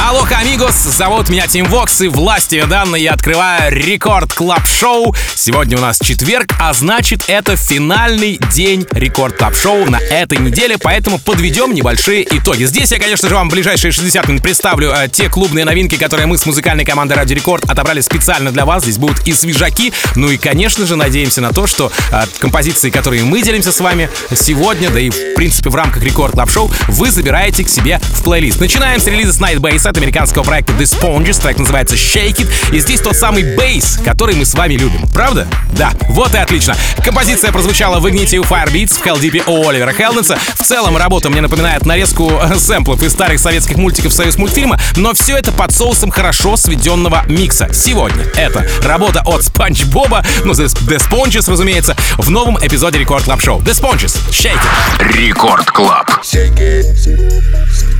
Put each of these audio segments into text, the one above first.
Алло, amigos, зовут меня Тим Вокс, и властью данной я открываю Record Club Show. Сегодня у нас четверг, а значит это финальный день Record Club Show на этой неделе, поэтому подведем небольшие итоги. Здесь я, конечно же, вам в ближайшие 60 минут представлю э, те клубные новинки, которые мы с музыкальной командой Радио Рекорд отобрали специально для вас. Здесь будут и свежаки, ну и, конечно же, надеемся на то, что э, композиции, которые мы делимся с вами сегодня, да и, в принципе, в рамках Record Club Show, вы забираете к себе в плейлист. Начинаем с релиза Night Bass от американского проекта The Sponges. Трек называется Shake It. И здесь тот самый bass, который мы с вами любим. Правда? Да. Вот и отлично. Композиция прозвучала в Ignite у Firebeats в Helldeep у Оливера Хелденса. В целом работа мне напоминает нарезку э, сэмплов из старых советских мультиков Союз мультфильма, но все это под соусом хорошо сведенного микса. Сегодня это работа от Спанч Боба, ну, The Sponges, разумеется, в новом эпизоде Record Club Show. The Sponges, Shake It. Record Club. Shake it.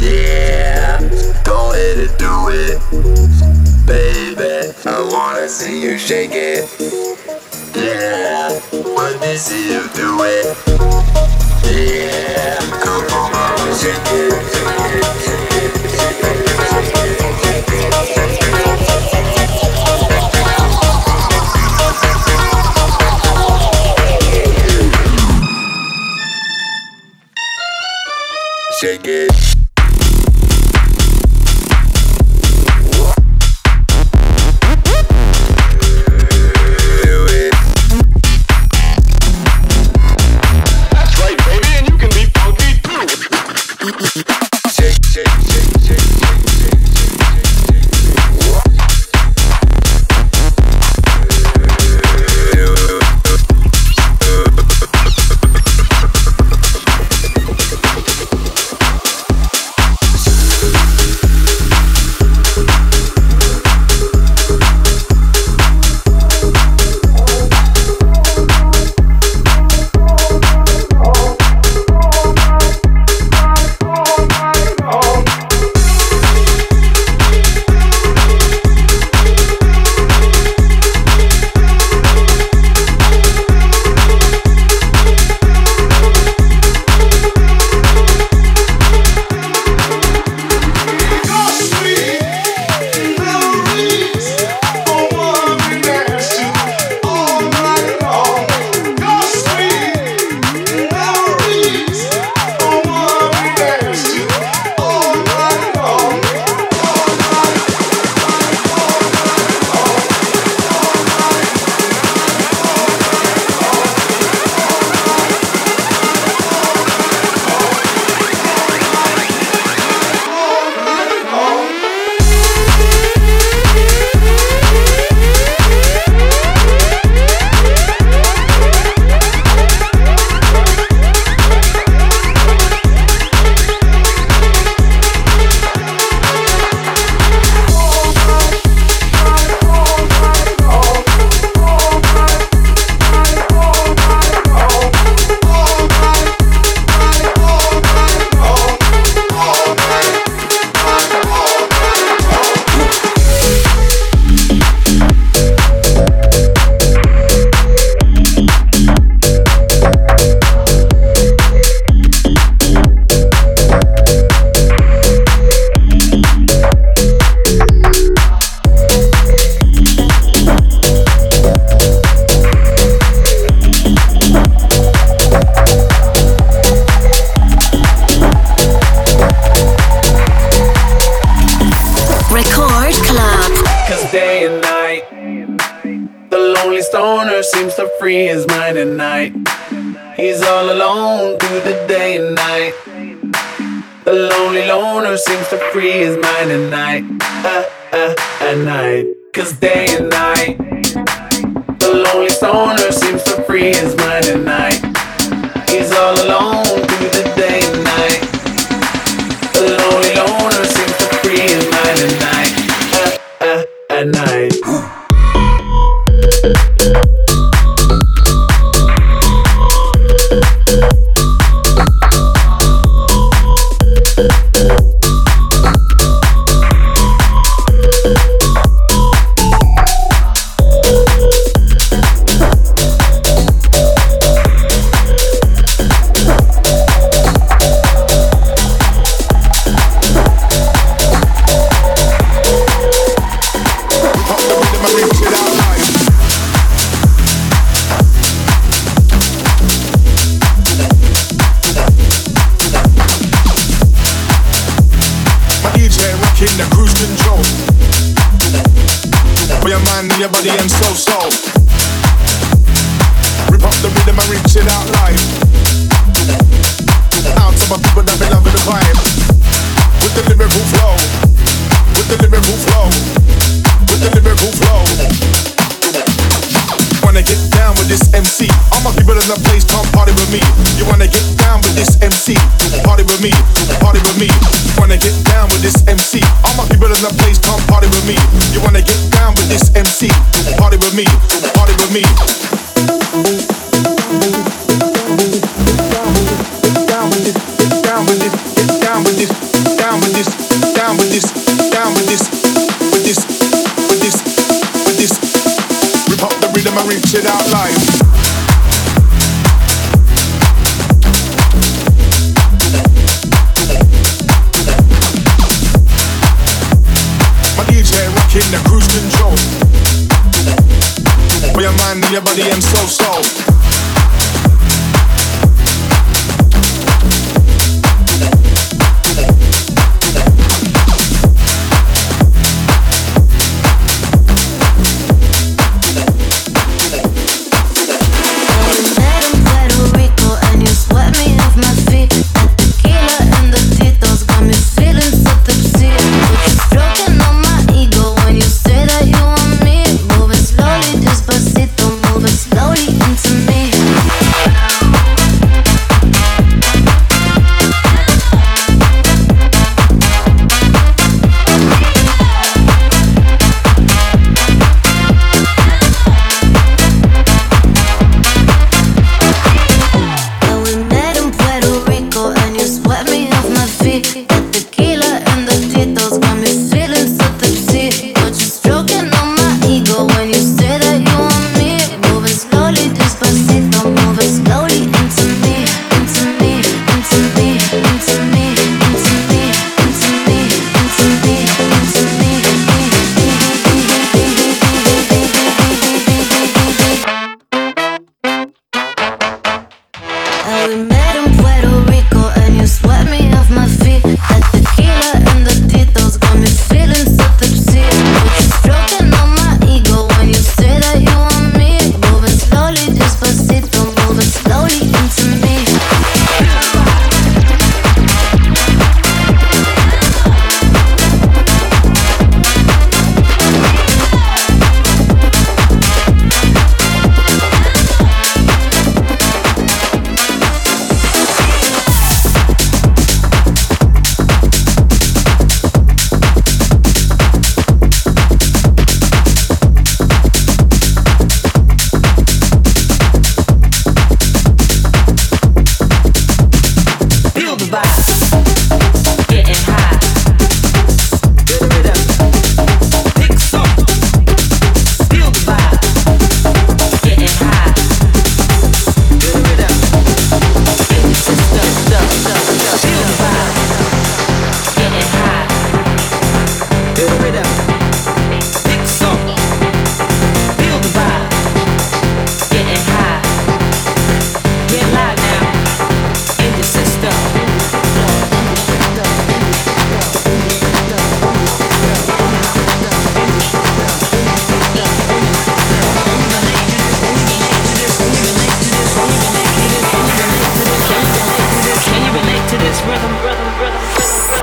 Yeah. Ahead and do it. Baby, I wanna see you shake it. Yeah. Let me see you do it. Yeah. Come on, shake it. Shake it. Shake, shake, free is mine at night. Uh, uh, at night. Cause day and night, the lonely stoner seems to free the place come party with me. You wanna get down with this MC? Party with me, party with me. You Wanna get down with this MC? All my people in the place come party with me. You wanna get down with this MC? Party with me, party with me. Down with it, down with it, down with it, down with this,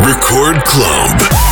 Record Club.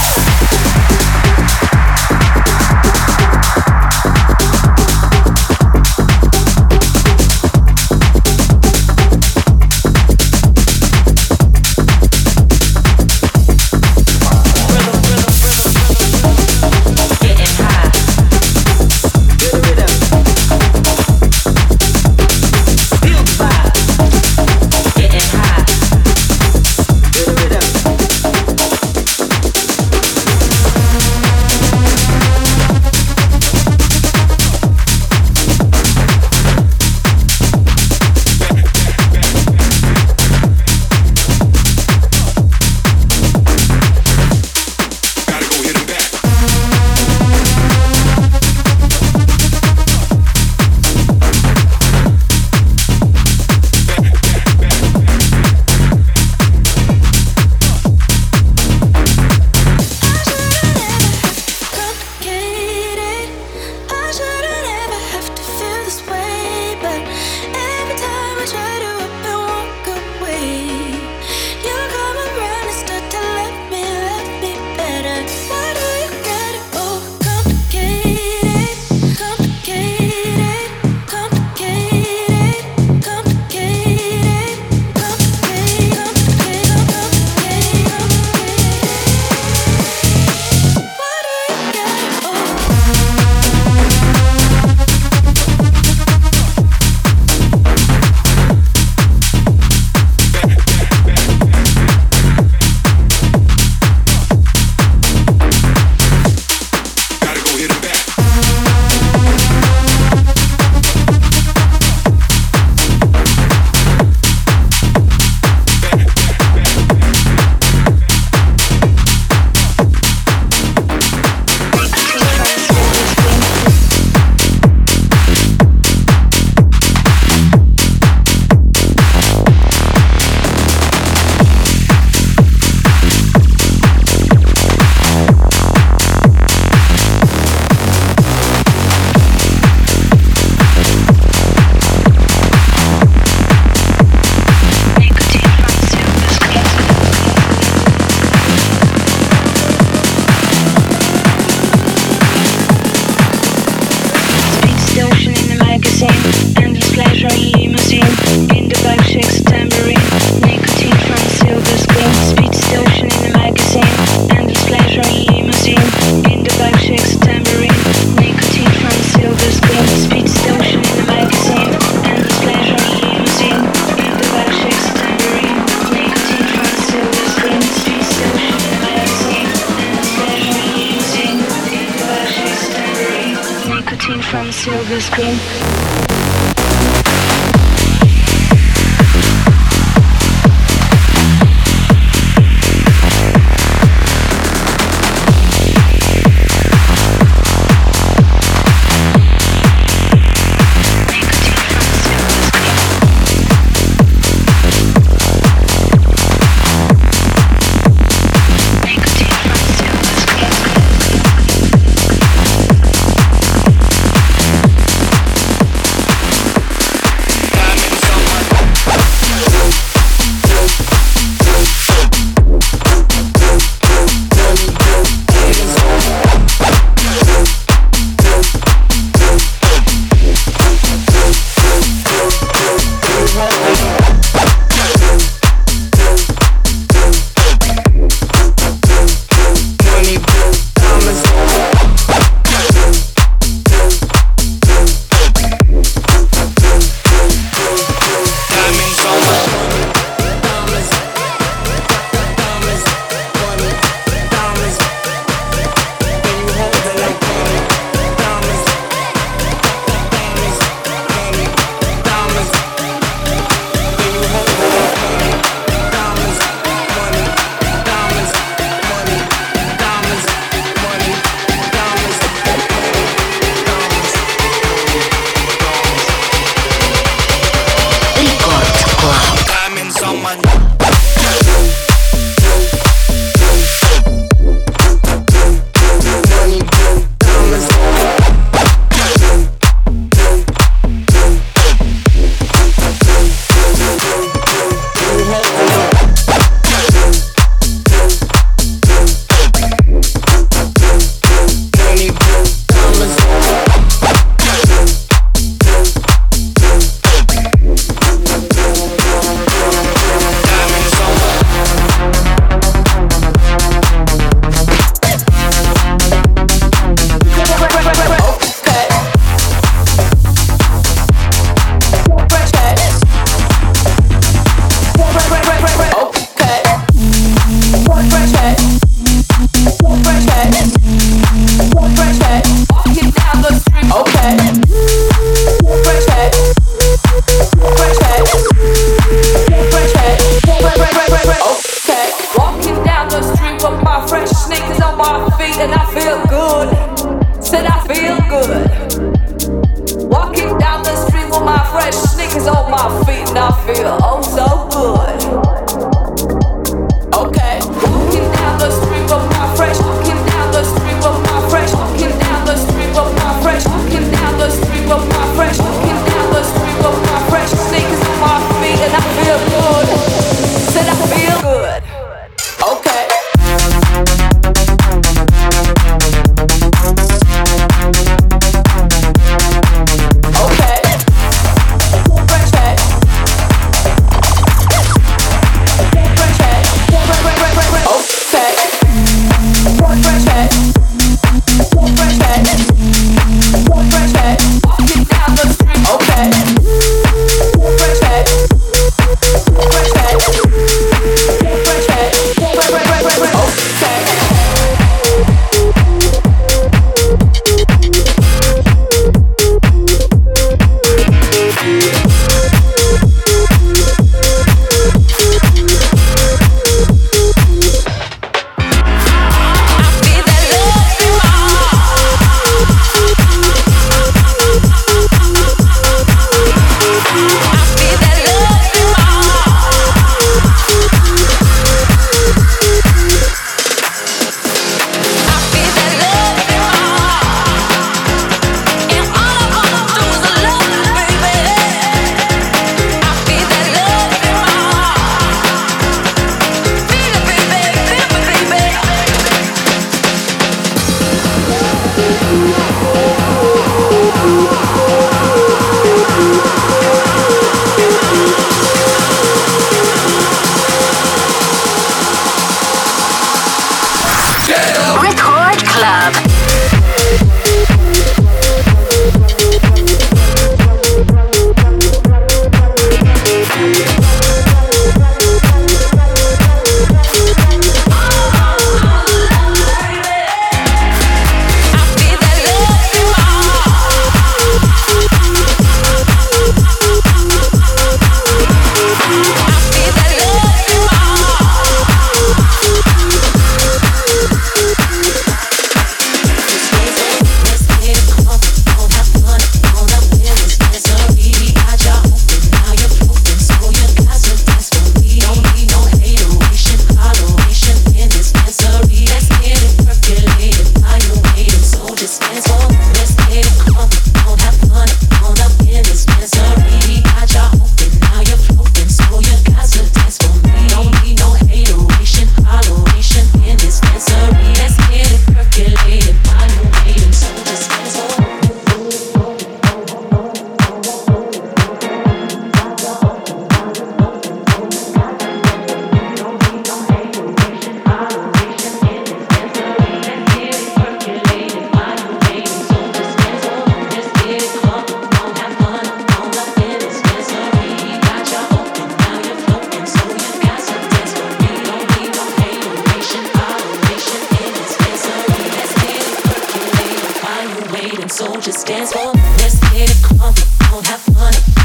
here come. Don't have fun.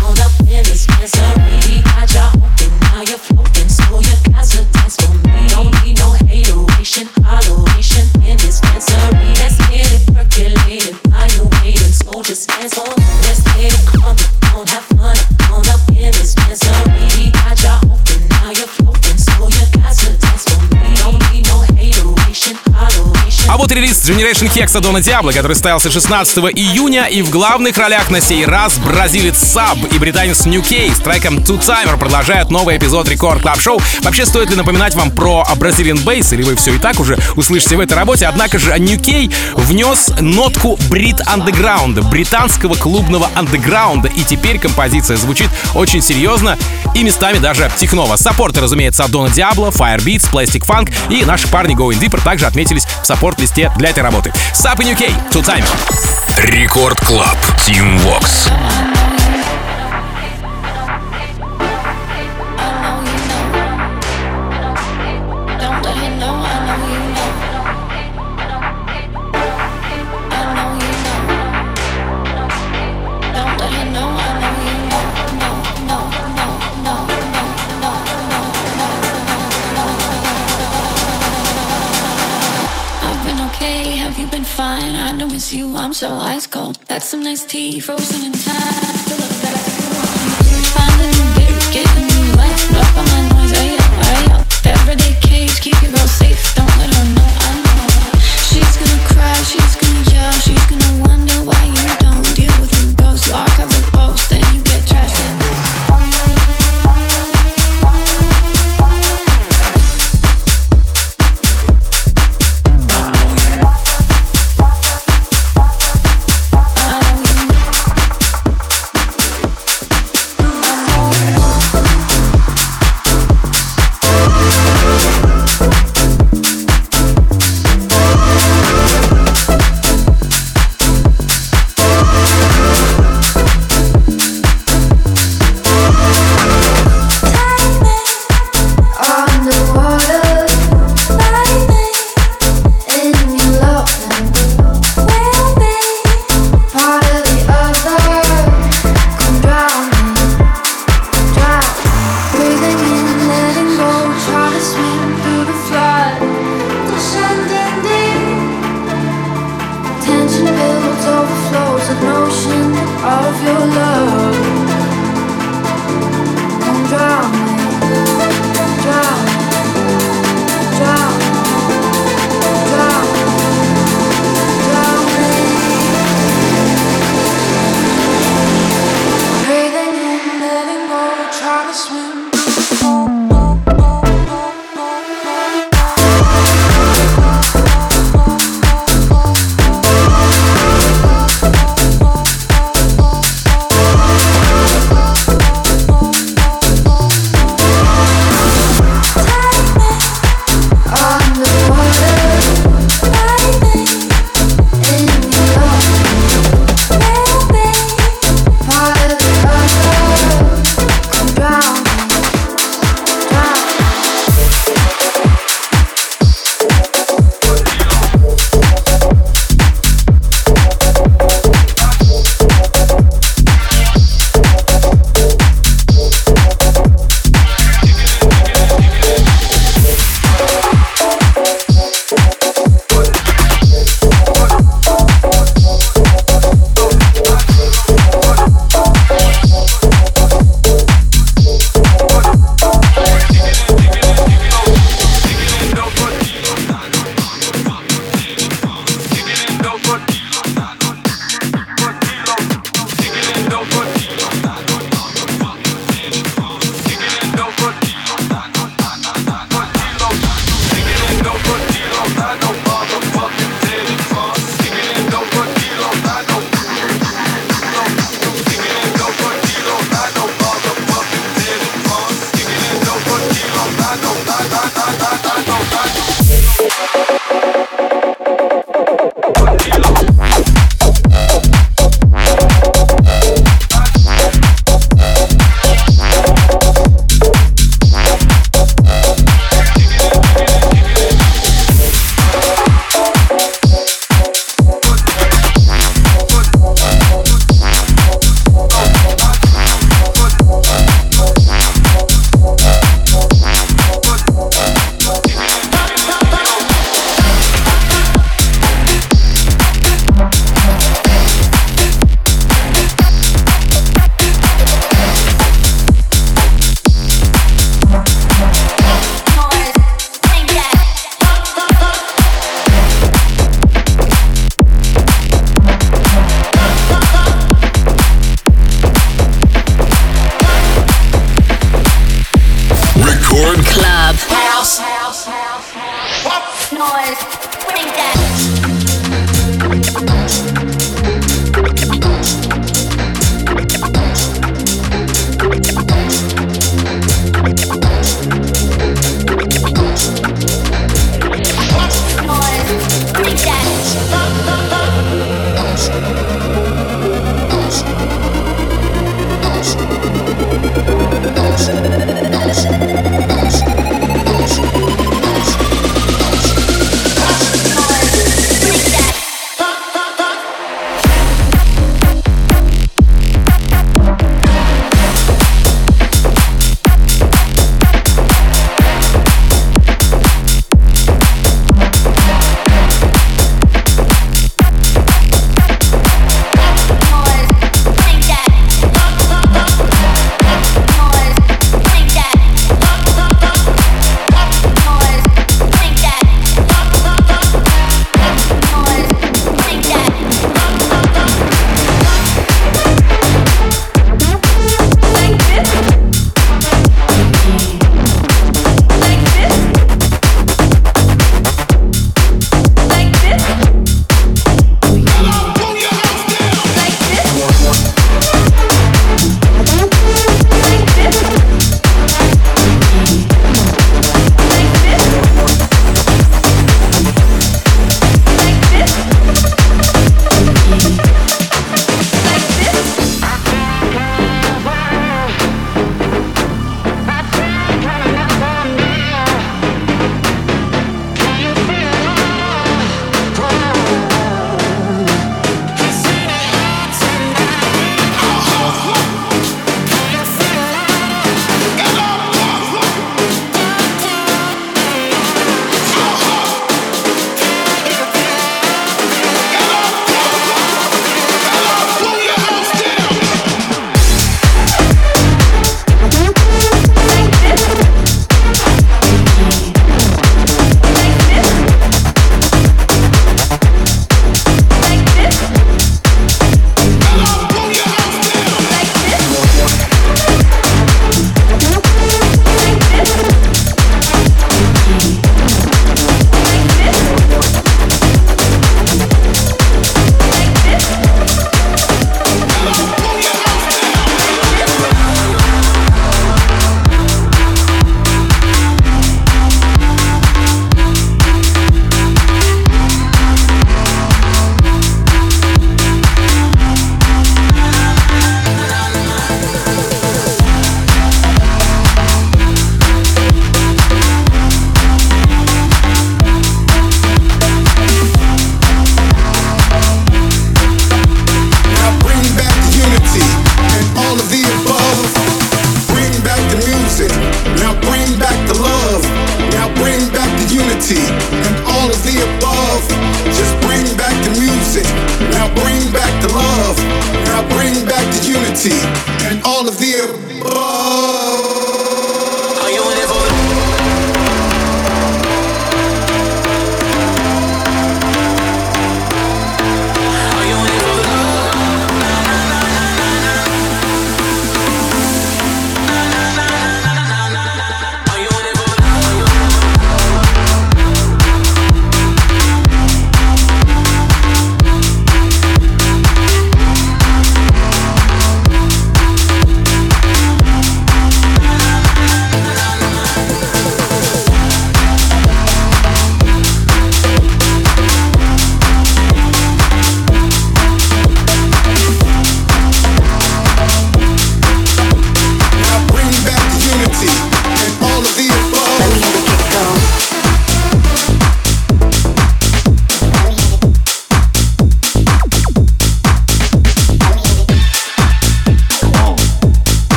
Generation Hex Дона Диабло, который состоялся 16 июня, и в главных ролях на сей раз бразилец Саб и британец New K с треком Two Timer продолжают новый эпизод Record Club Show. Вообще, стоит ли напоминать вам про Brazilian Bass, или вы все и так уже услышите в этой работе, однако же New K внес нотку брит андеграунда, британского клубного андеграунда, и теперь композиция звучит очень серьезно и местами даже техново. Саппорты, разумеется, от Дона Диабло, Firebeats, Plastic Funk и наши парни Going Deeper также отметились в саппорт-листе для этой работы. Сап и New K, Two Timer. Рекорд Клаб. Team Vox. I you. I'm so ice cold. That's some nice tea, frozen in time. Still look back to you. Find a new beer, get a new life. Up on my noise, ay, ay, ay, ay. Everyday cage, keep your girl safe. Don't let her know I know. She's gonna cry, she's gonna yell, she's gonna wonder why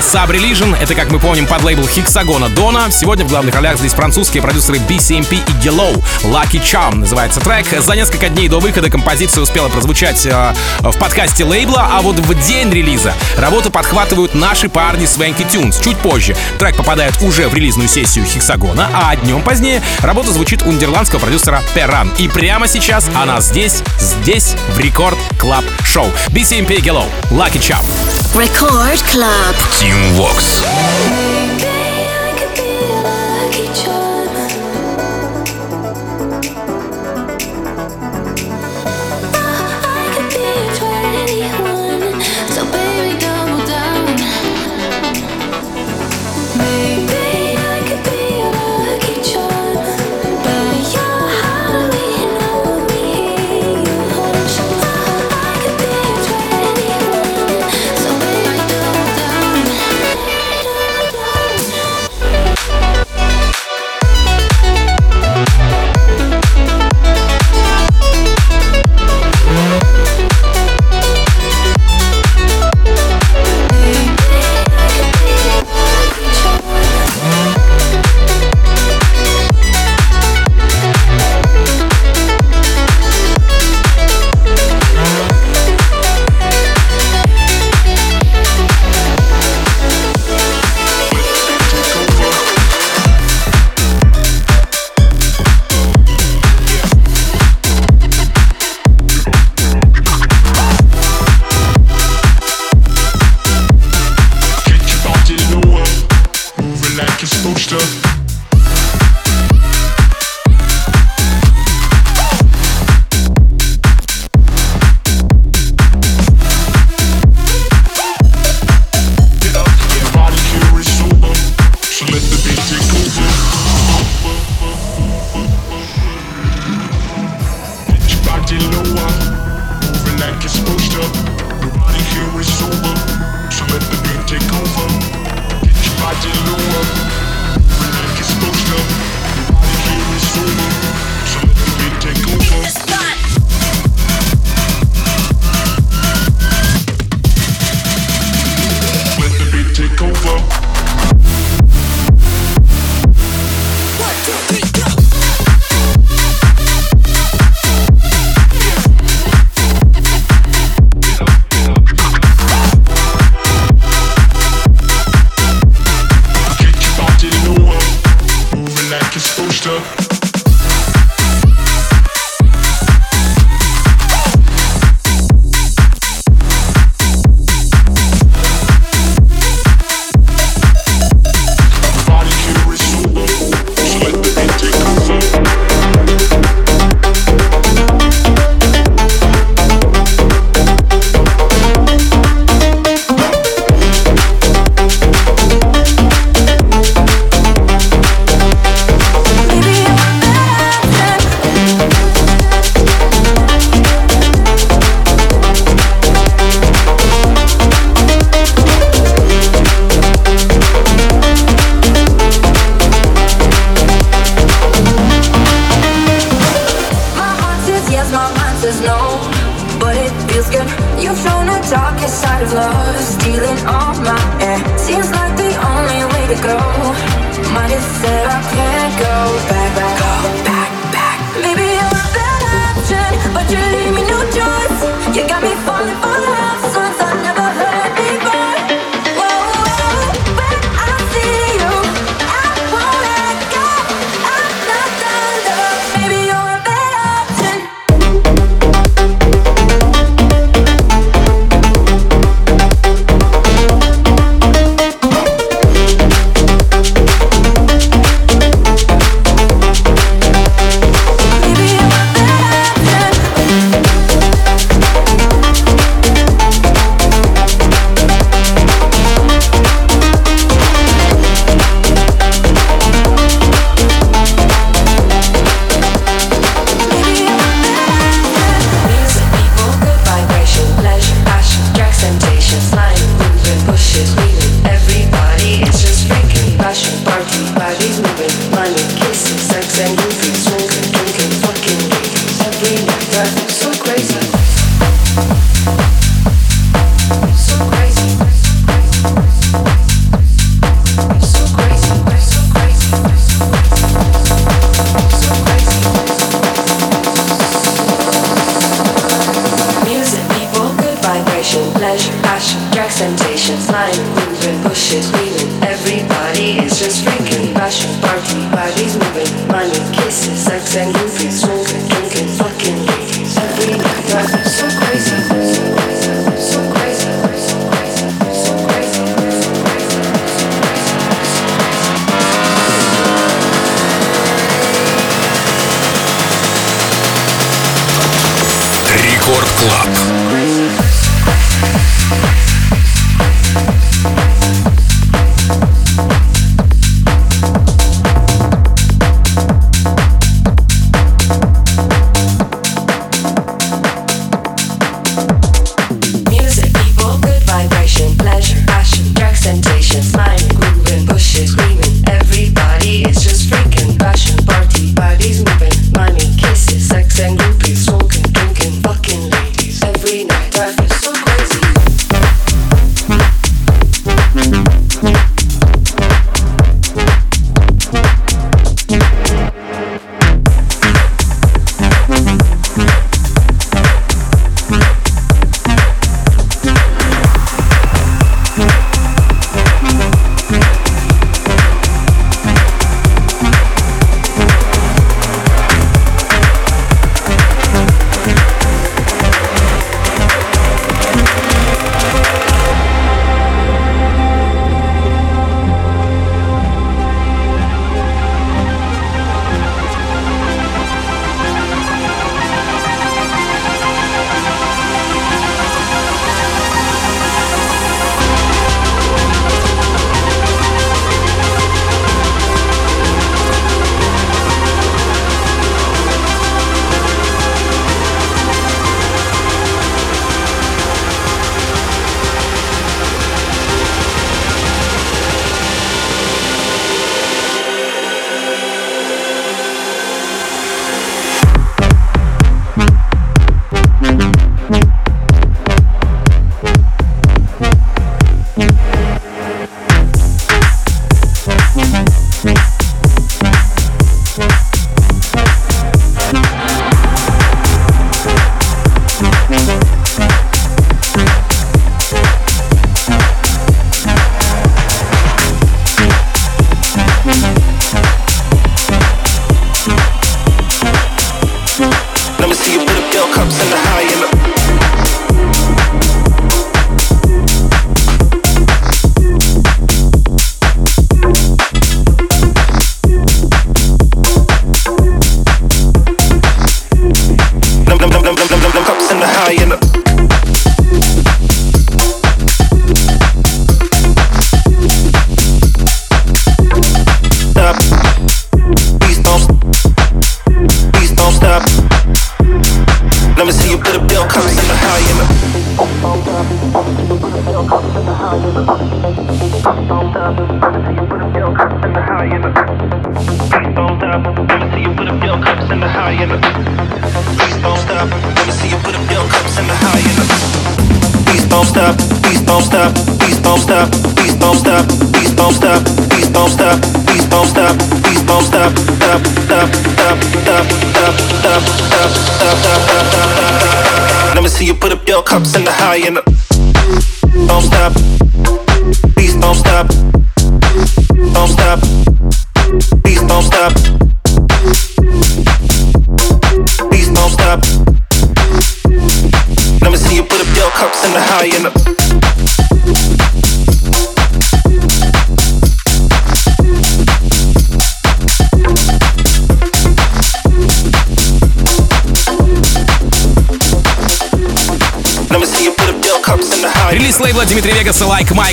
Sub Religion. Это, как мы помним, под лейбл Хексагона Дона. Сегодня в главных ролях здесь французские продюсеры BCMP и Yellow. Lucky Charm называется трек. За несколько дней до выхода композиция успела прозвучать э, в подкасте лейбла, а вот в день релиза работу подхватывают наши парни Swanky Tunes. Чуть позже трек попадает уже в релизную сессию Хексагона, а днем позднее работа звучит у нидерландского продюсера Перран. И прямо сейчас она здесь, здесь, в Record Club Show. BCMP Yellow. Lucky Charm. Record Club. Tune Walks.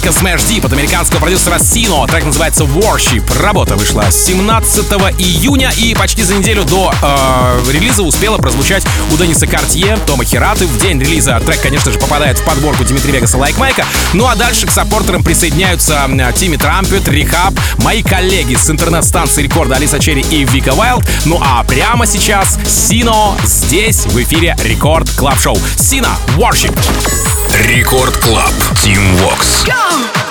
Классика Smash Deep от американского продюсера Сино. Трек называется Worship. Работа вышла 17 июня и почти за неделю до э, релиза успела прозвучать у Дениса Картье, Тома Хираты. В день релиза трек, конечно же, попадает в подборку Дмитрия Вегаса Like Mike. Ну а дальше к саппортерам присоединяются Тимми Трампет, Рихаб, мои коллеги с интернет-станции рекорда Алиса Черри и Вика Вайлд. Ну а прямо сейчас Сино здесь в эфире Record Club Show. Сина Worship. Рекорд Клаб. Тим Вокс. Go!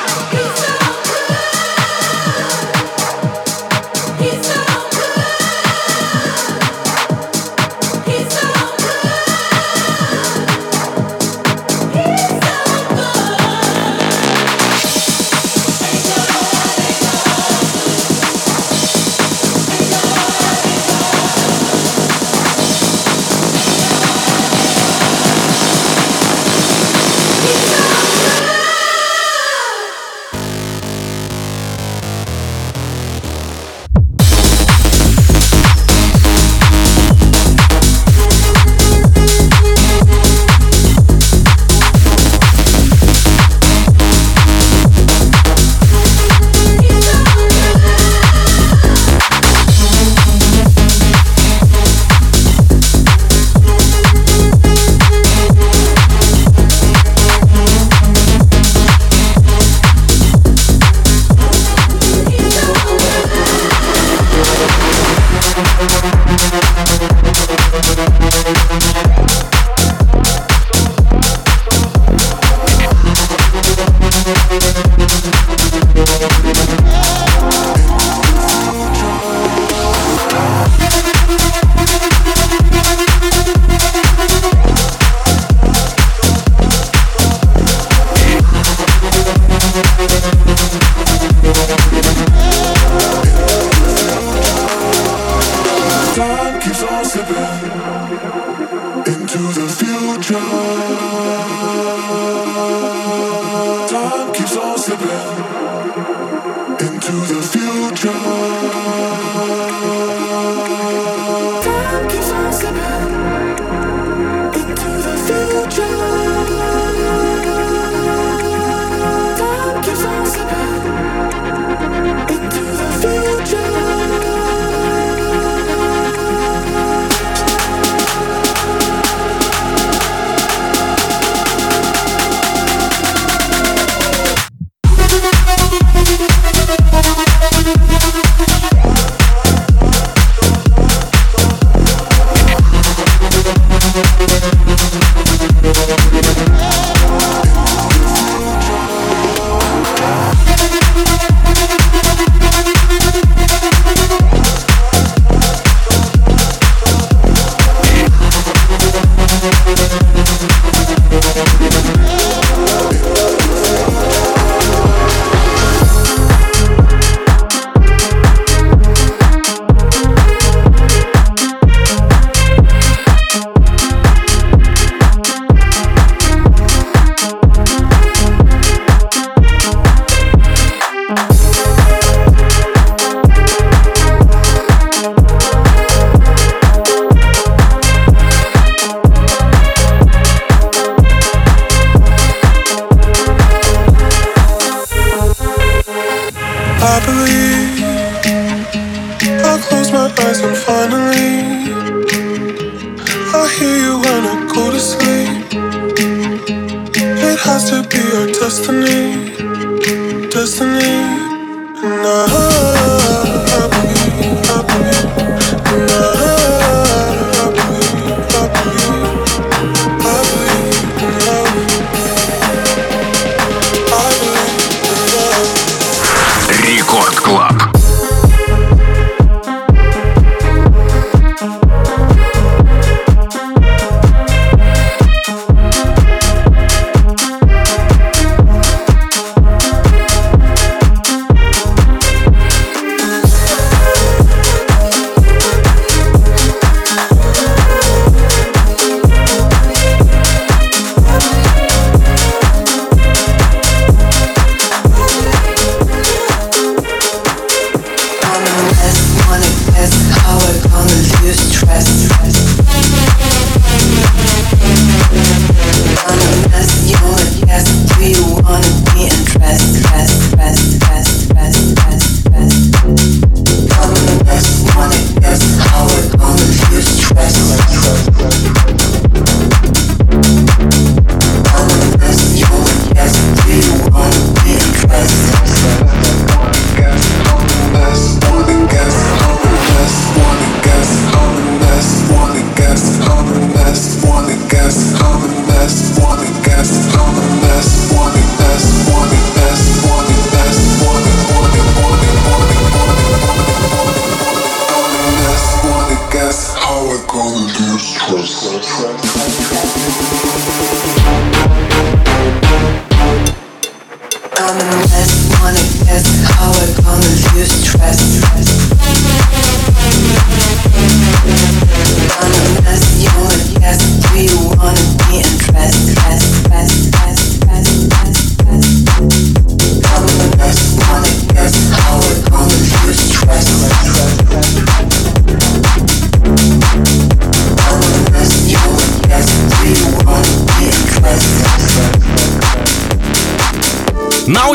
soul slipping.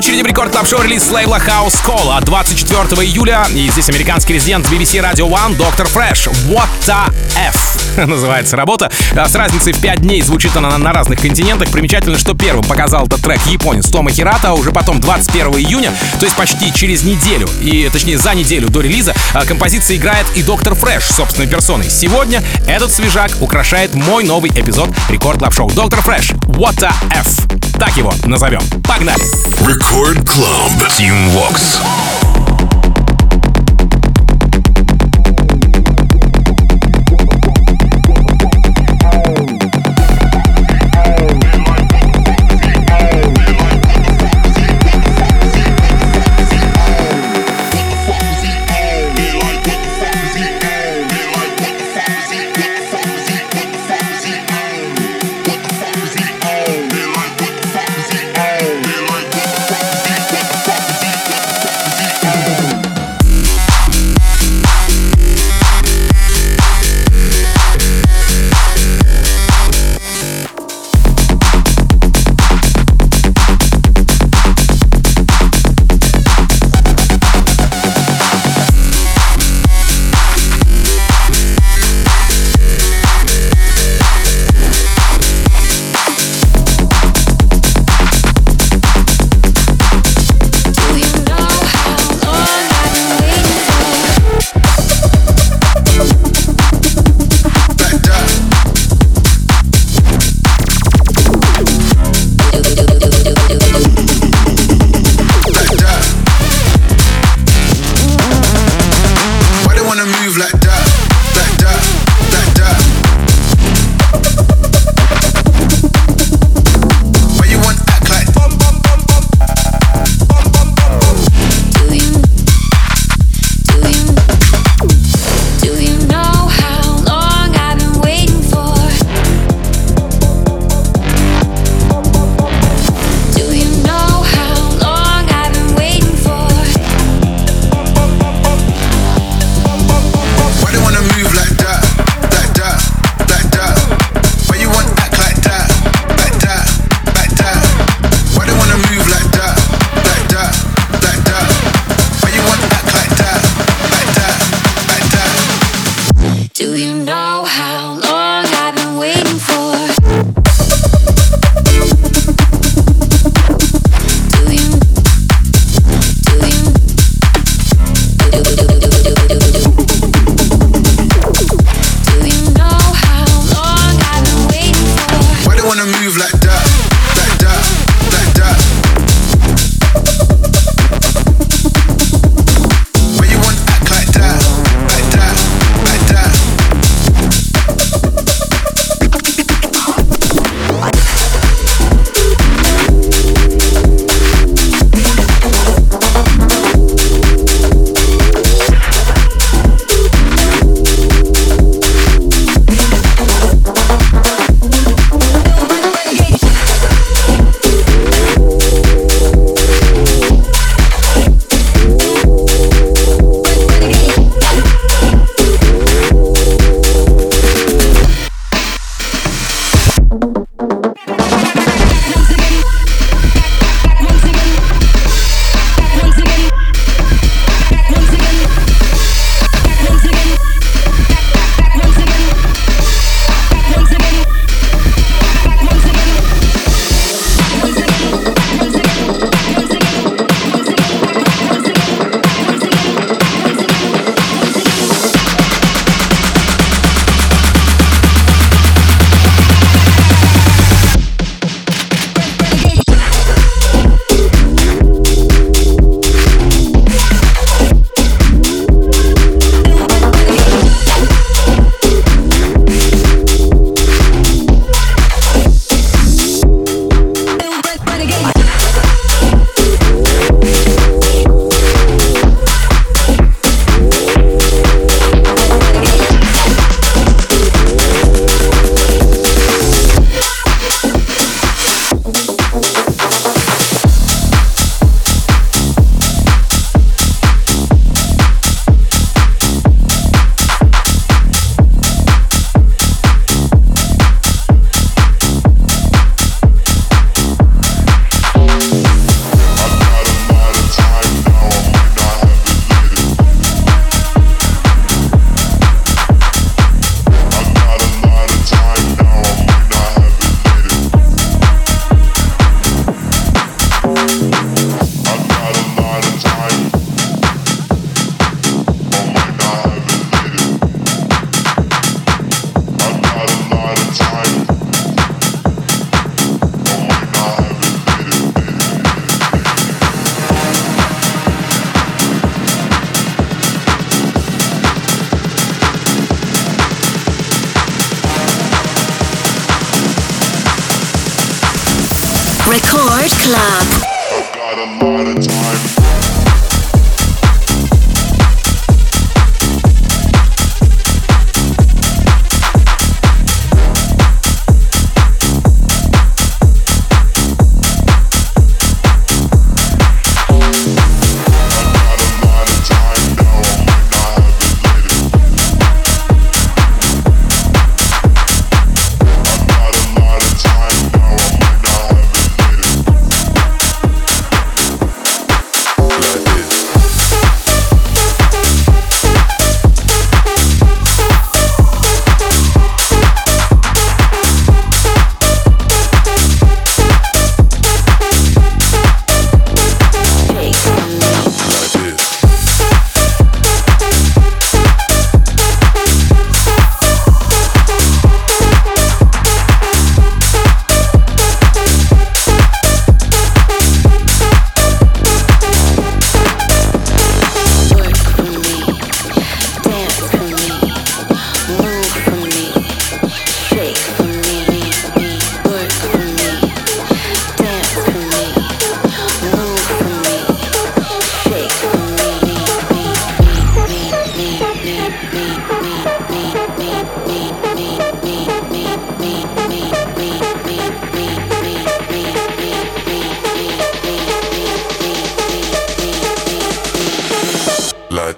Очереди в Record Club Show релиз лейбла House Call от 24 июля. И здесь американский резидент BBC Radio One Доктор Fresch. What the F называется работа. А с разницей в 5 дней звучит она на разных континентах. Примечательно, что первым показал этот трек японец Тома Хирата, а уже потом 21 июня, то есть почти через неделю, и точнее за неделю до релиза, а, композиция играет и Доктор Fresch собственной персоной. Сегодня этот свежак украшает мой новый эпизод Record Club Show. Доктор Fresch. What the F. Так его назовем. Погнали! Record Club. Team Vox.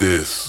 this.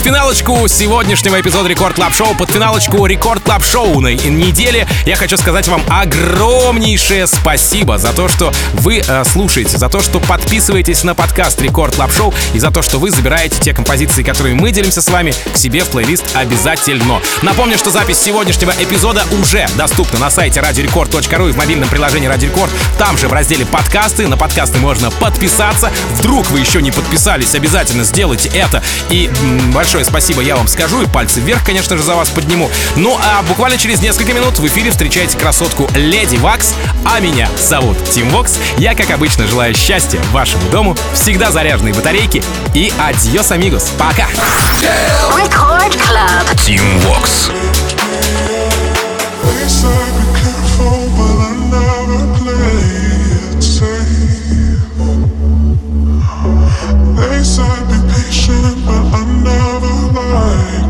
Финалочку сегодняшнего эпизода Record Club Show, под финалочку Record Club Show на неделе я хочу сказать вам огромнейшее спасибо за то, что вы э, слушаете, за то, что подписываетесь на подкаст Record Club Show и за то, что вы забираете те композиции, которые мы делимся с вами, к себе в плейлист обязательно. Напомню, что запись сегодняшнего эпизода уже доступна на сайте радиорекорд.ру и в мобильном приложении Радио Рекорд. Там же в разделе подкасты. На подкасты можно подписаться. Вдруг вы еще не подписались, обязательно сделайте это. И м, большое спасибо я вам скажу и пальцы вверх, конечно же, за вас подниму. Ну а буквально через несколько минут в эфире встречаете красотку Леди Вакс, а меня зовут Тим Вокс. Я, как обычно, желаю счастья вашему дому, всегда заряженные батарейки и adiós, amigos. Пока! Record Club. Tim Vox. They said be patient, but I one.